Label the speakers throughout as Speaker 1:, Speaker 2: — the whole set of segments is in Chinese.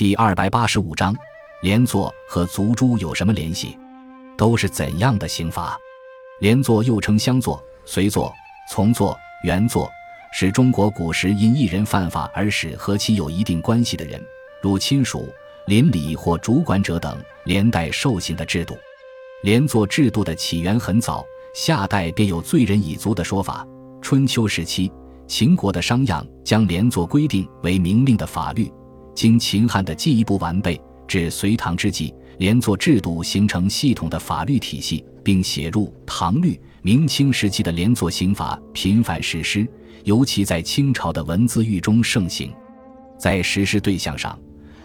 Speaker 1: 第二百八十五章，连坐和族诛有什么联系？都是怎样的刑罚？连坐又称相坐、随坐、从坐、原坐，是中国古时因一人犯法而使和其有一定关系的人，如亲属、邻里或主管者等，连带受刑的制度。连坐制度的起源很早，夏代便有罪人以足的说法。春秋时期，秦国的商鞅将连坐规定为明令的法律。经秦汉的进一步完备，至隋唐之际，连坐制度形成系统的法律体系，并写入《唐律》。明清时期的连坐刑法频繁实施，尤其在清朝的文字狱中盛行。在实施对象上，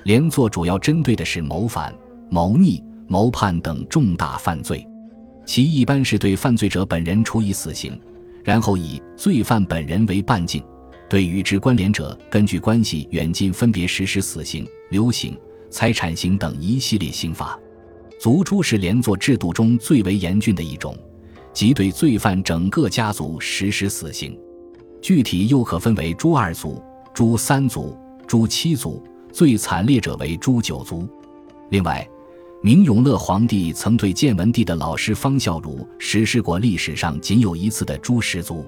Speaker 1: 连坐主要针对的是谋反、谋逆、谋叛等重大犯罪，其一般是对犯罪者本人处以死刑，然后以罪犯本人为半径。对与之关联者，根据关系远近分别实施死刑、流刑、财产刑等一系列刑罚。族诛是连坐制度中最为严峻的一种，即对罪犯整个家族实施死刑。具体又可分为诛二族、诛三族、诛七族，最惨烈者为诛九族。另外，明永乐皇帝曾对建文帝的老师方孝孺实施过历史上仅有一次的诛十族。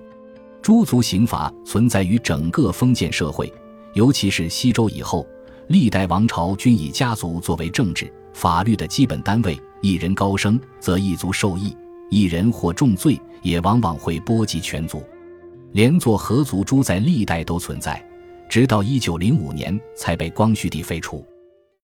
Speaker 1: 诸族刑罚存在于整个封建社会，尤其是西周以后，历代王朝均以家族作为政治、法律的基本单位。一人高升，则一族受益；一人或重罪，也往往会波及全族。连坐合族诛在历代都存在，直到一九零五年才被光绪帝废除。